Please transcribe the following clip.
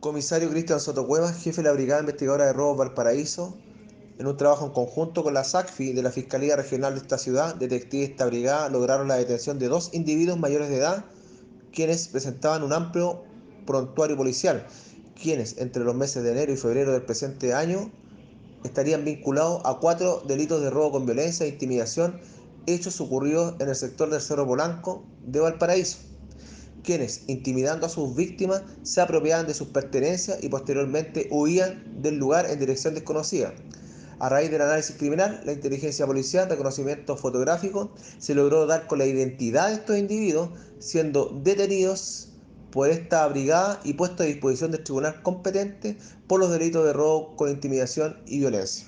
Comisario Cristian Soto Cuevas, jefe de la Brigada Investigadora de Robos Valparaíso, en un trabajo en conjunto con la SACFI de la Fiscalía Regional de esta ciudad, detectives de esta brigada lograron la detención de dos individuos mayores de edad, quienes presentaban un amplio prontuario policial, quienes entre los meses de enero y febrero del presente año estarían vinculados a cuatro delitos de robo con violencia e intimidación hechos ocurridos en el sector del Cerro Polanco de Valparaíso, quienes, intimidando a sus víctimas, se apropiaban de sus pertenencias y posteriormente huían del lugar en dirección desconocida. A raíz del análisis criminal, la inteligencia policial, reconocimiento fotográfico, se logró dar con la identidad de estos individuos, siendo detenidos por esta brigada y puestos a disposición del tribunal competente por los delitos de robo con intimidación y violencia.